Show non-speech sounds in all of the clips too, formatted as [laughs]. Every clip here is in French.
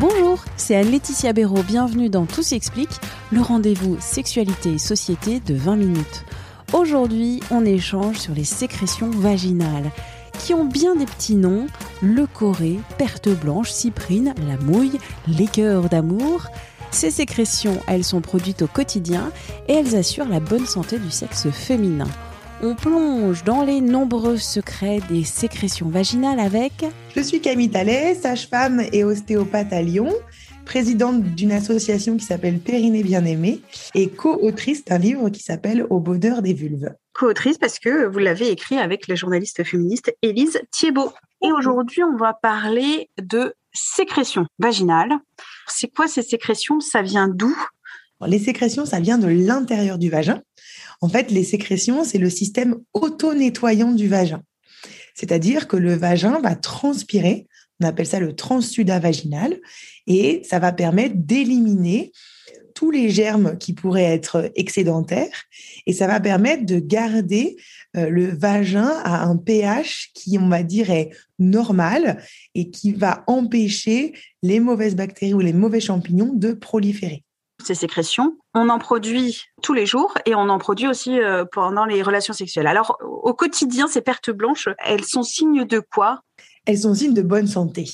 Bonjour, c'est Anne-Laetitia Béraud. Bienvenue dans Tout s'explique, le rendez-vous sexualité et société de 20 minutes. Aujourd'hui, on échange sur les sécrétions vaginales qui ont bien des petits noms le corée, perte blanche, cyprine, la mouille, l'écœur d'amour. Ces sécrétions, elles sont produites au quotidien et elles assurent la bonne santé du sexe féminin. On plonge dans les nombreux secrets des sécrétions vaginales avec Je suis Camille Tallet, sage-femme et ostéopathe à Lyon, présidente d'une association qui s'appelle Périnée Bien-Aimée et co-autrice d'un livre qui s'appelle Au bonheur des vulves. Co-autrice parce que vous l'avez écrit avec la journaliste féministe Élise Thiebaud. Et aujourd'hui, on va parler de sécrétions vaginales. C'est quoi ces sécrétions? Ça vient d'où? Les sécrétions, ça vient de l'intérieur du vagin. En fait, les sécrétions, c'est le système auto-nettoyant du vagin. C'est-à-dire que le vagin va transpirer, on appelle ça le transsudat vaginal, et ça va permettre d'éliminer tous les germes qui pourraient être excédentaires, et ça va permettre de garder euh, le vagin à un pH qui, on va dire, est normal et qui va empêcher les mauvaises bactéries ou les mauvais champignons de proliférer ces sécrétions. On en produit tous les jours et on en produit aussi euh, pendant les relations sexuelles. Alors, au quotidien, ces pertes blanches, elles sont signes de quoi? Elles sont signes de bonne santé.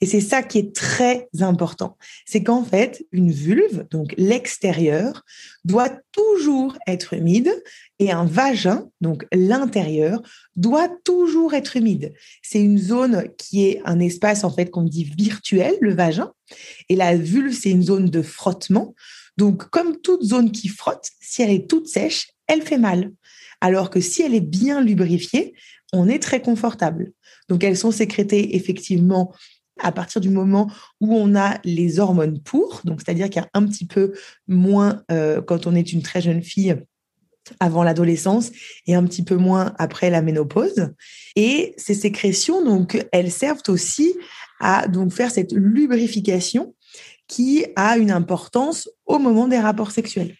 Et c'est ça qui est très important. C'est qu'en fait, une vulve, donc l'extérieur, doit toujours être humide et un vagin, donc l'intérieur, doit toujours être humide. C'est une zone qui est un espace, en fait, qu'on dit virtuel, le vagin. Et la vulve, c'est une zone de frottement. Donc, comme toute zone qui frotte, si elle est toute sèche, elle fait mal. Alors que si elle est bien lubrifiée, on est très confortable. Donc, elles sont sécrétées effectivement à partir du moment où on a les hormones pour, donc c'est-à-dire qu'il y a un petit peu moins euh, quand on est une très jeune fille avant l'adolescence et un petit peu moins après la ménopause. Et ces sécrétions, donc, elles servent aussi à donc faire cette lubrification qui a une importance au moment des rapports sexuels.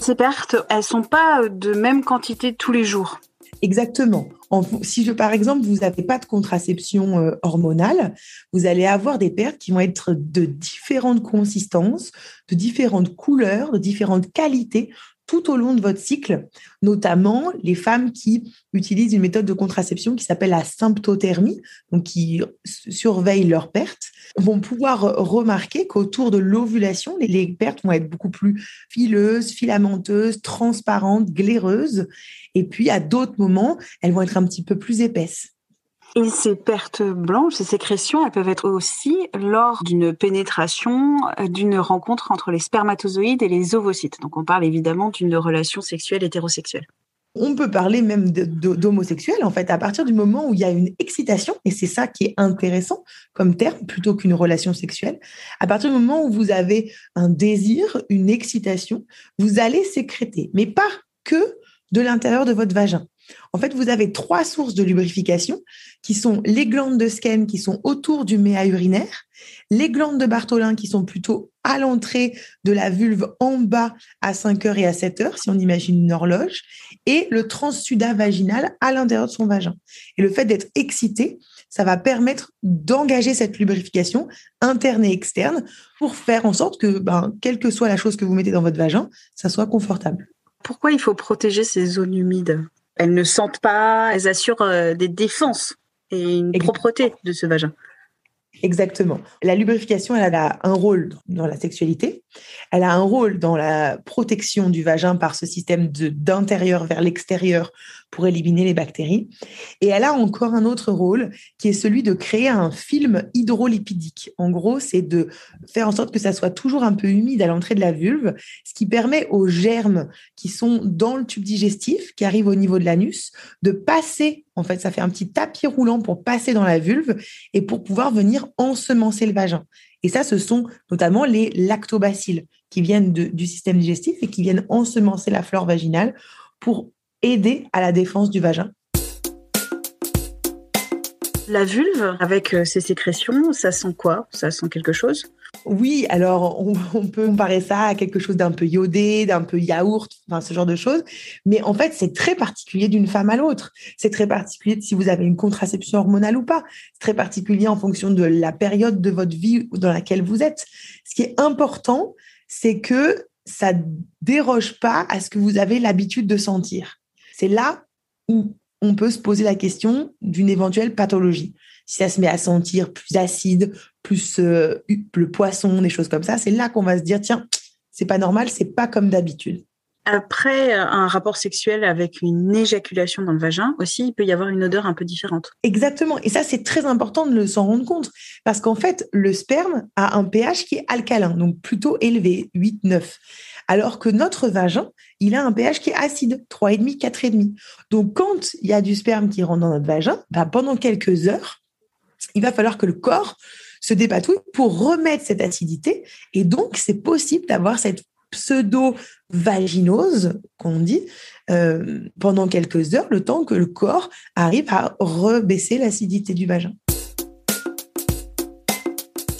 Ces pertes, elles sont pas de même quantité tous les jours. Exactement. si je, par exemple, vous n'avez pas de contraception euh, hormonale, vous allez avoir des pertes qui vont être de différentes consistances, de différentes couleurs, de différentes qualités tout au long de votre cycle, notamment les femmes qui utilisent une méthode de contraception qui s'appelle la symptothermie, donc qui surveillent leurs pertes, vont pouvoir remarquer qu'autour de l'ovulation, les pertes vont être beaucoup plus fileuses, filamenteuses, transparentes, glaireuses. Et puis, à d'autres moments, elles vont être un petit peu plus épaisses. Et ces pertes blanches, ces sécrétions, elles peuvent être aussi lors d'une pénétration, euh, d'une rencontre entre les spermatozoïdes et les ovocytes. Donc on parle évidemment d'une relation sexuelle hétérosexuelle. On peut parler même d'homosexuel, en fait, à partir du moment où il y a une excitation, et c'est ça qui est intéressant comme terme, plutôt qu'une relation sexuelle. À partir du moment où vous avez un désir, une excitation, vous allez sécréter, mais pas que de l'intérieur de votre vagin. En fait, vous avez trois sources de lubrification qui sont les glandes de Skene qui sont autour du méa urinaire, les glandes de Bartholin qui sont plutôt à l'entrée de la vulve en bas à 5 heures et à 7 heures, si on imagine une horloge, et le transsudat vaginal à l'intérieur de son vagin. Et le fait d'être excité, ça va permettre d'engager cette lubrification interne et externe pour faire en sorte que, ben, quelle que soit la chose que vous mettez dans votre vagin, ça soit confortable. Pourquoi il faut protéger ces zones humides? Elles ne sentent pas, elles assurent euh, des défenses et une propreté de ce vagin. Exactement. La lubrification, elle a un rôle dans la sexualité. Elle a un rôle dans la protection du vagin par ce système d'intérieur vers l'extérieur pour éliminer les bactéries. Et elle a encore un autre rôle qui est celui de créer un film hydrolipidique. En gros, c'est de faire en sorte que ça soit toujours un peu humide à l'entrée de la vulve, ce qui permet aux germes qui sont dans le tube digestif, qui arrivent au niveau de l'anus, de passer, en fait, ça fait un petit tapis roulant pour passer dans la vulve et pour pouvoir venir ensemencer le vagin. Et ça, ce sont notamment les lactobacilles qui viennent du système digestif et qui viennent ensemencer la flore vaginale pour aider à la défense du vagin. La vulve, avec euh, ses sécrétions, ça sent quoi? Ça sent quelque chose? Oui, alors [laughs] on, peut comparer ça à quelque chose d'un peu iodé, d'un peu yaourt, enfin ce genre de choses. Mais en fait, c'est très particulier d'une femme à l'autre. C'est très particulier si vous avez une contraception hormonale ou pas. C'est très particulier en fonction de la période de votre vie dans laquelle vous êtes. Ce qui est important, c'est que ça déroge pas à ce que vous avez l'habitude de sentir. C'est là où on peut se poser la question d'une éventuelle pathologie. Si ça se met à sentir plus acide, plus euh, le poisson, des choses comme ça, c'est là qu'on va se dire tiens, c'est pas normal, c'est pas comme d'habitude. Après euh, un rapport sexuel avec une éjaculation dans le vagin aussi, il peut y avoir une odeur un peu différente. Exactement. Et ça, c'est très important de s'en rendre compte. Parce qu'en fait, le sperme a un pH qui est alcalin, donc plutôt élevé, 8-9. Alors que notre vagin, il a un pH qui est acide, 3,5, 4,5. Donc, quand il y a du sperme qui rentre dans notre vagin, bah, pendant quelques heures, il va falloir que le corps se dépatouille pour remettre cette acidité. Et donc, c'est possible d'avoir cette pseudo-vaginose, qu'on dit, euh, pendant quelques heures, le temps que le corps arrive à rebaisser l'acidité du vagin.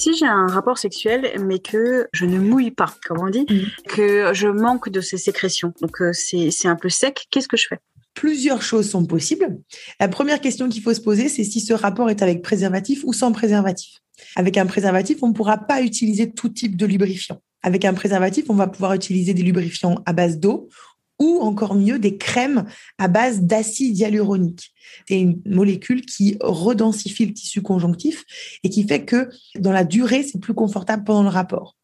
Si j'ai un rapport sexuel, mais que je ne mouille pas, comme on dit, mm. que je manque de ces sécrétions, donc euh, c'est un peu sec, qu'est-ce que je fais? Plusieurs choses sont possibles. La première question qu'il faut se poser, c'est si ce rapport est avec préservatif ou sans préservatif. Avec un préservatif, on ne pourra pas utiliser tout type de lubrifiant. Avec un préservatif, on va pouvoir utiliser des lubrifiants à base d'eau ou encore mieux des crèmes à base d'acide hyaluronique. C'est une molécule qui redensifie le tissu conjonctif et qui fait que dans la durée, c'est plus confortable pendant le rapport.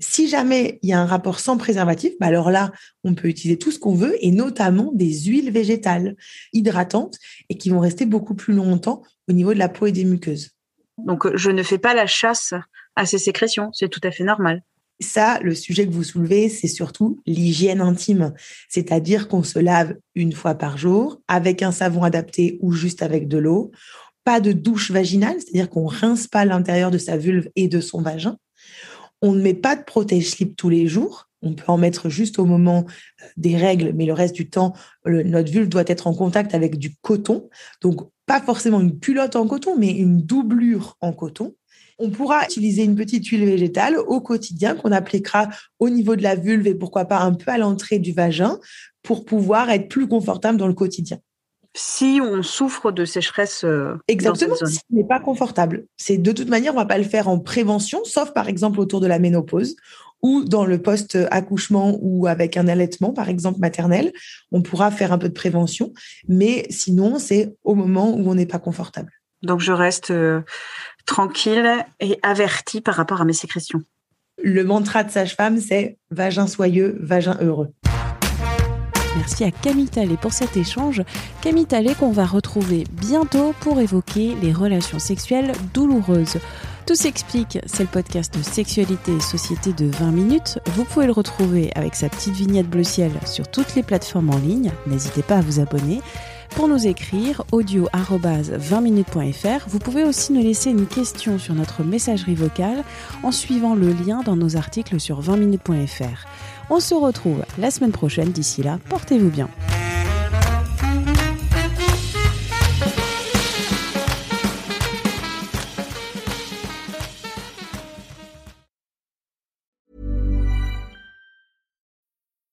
Si jamais il y a un rapport sans préservatif, bah alors là, on peut utiliser tout ce qu'on veut et notamment des huiles végétales hydratantes et qui vont rester beaucoup plus longtemps au niveau de la peau et des muqueuses. Donc, je ne fais pas la chasse à ces sécrétions, c'est tout à fait normal. Ça, le sujet que vous soulevez, c'est surtout l'hygiène intime, c'est-à-dire qu'on se lave une fois par jour avec un savon adapté ou juste avec de l'eau. Pas de douche vaginale, c'est-à-dire qu'on rince pas l'intérieur de sa vulve et de son vagin. On ne met pas de protège-slip tous les jours. On peut en mettre juste au moment euh, des règles, mais le reste du temps, notre vulve doit être en contact avec du coton. Donc, pas forcément une culotte en coton, mais une doublure en coton on pourra utiliser une petite huile végétale au quotidien qu'on appliquera au niveau de la vulve et pourquoi pas un peu à l'entrée du vagin pour pouvoir être plus confortable dans le quotidien. Si on souffre de sécheresse, euh, exactement, si ce n'est pas confortable, c'est de toute manière on va pas le faire en prévention, sauf par exemple autour de la ménopause ou dans le post-accouchement ou avec un allaitement, par exemple maternel, on pourra faire un peu de prévention, mais sinon, c'est au moment où on n'est pas confortable. Donc, je reste euh, tranquille et avertie par rapport à mes sécrétions. Le mantra de sage-femme, c'est vagin soyeux, vagin heureux. Merci à Camille Talé pour cet échange. Camille Talé qu'on va retrouver bientôt pour évoquer les relations sexuelles douloureuses. Tout s'explique, c'est le podcast de sexualité et société de 20 minutes. Vous pouvez le retrouver avec sa petite vignette bleu ciel sur toutes les plateformes en ligne. N'hésitez pas à vous abonner. Pour nous écrire, audio 20minutes.fr. Vous pouvez aussi nous laisser une question sur notre messagerie vocale en suivant le lien dans nos articles sur 20minutes.fr. On se retrouve la semaine prochaine. D'ici là, portez-vous bien.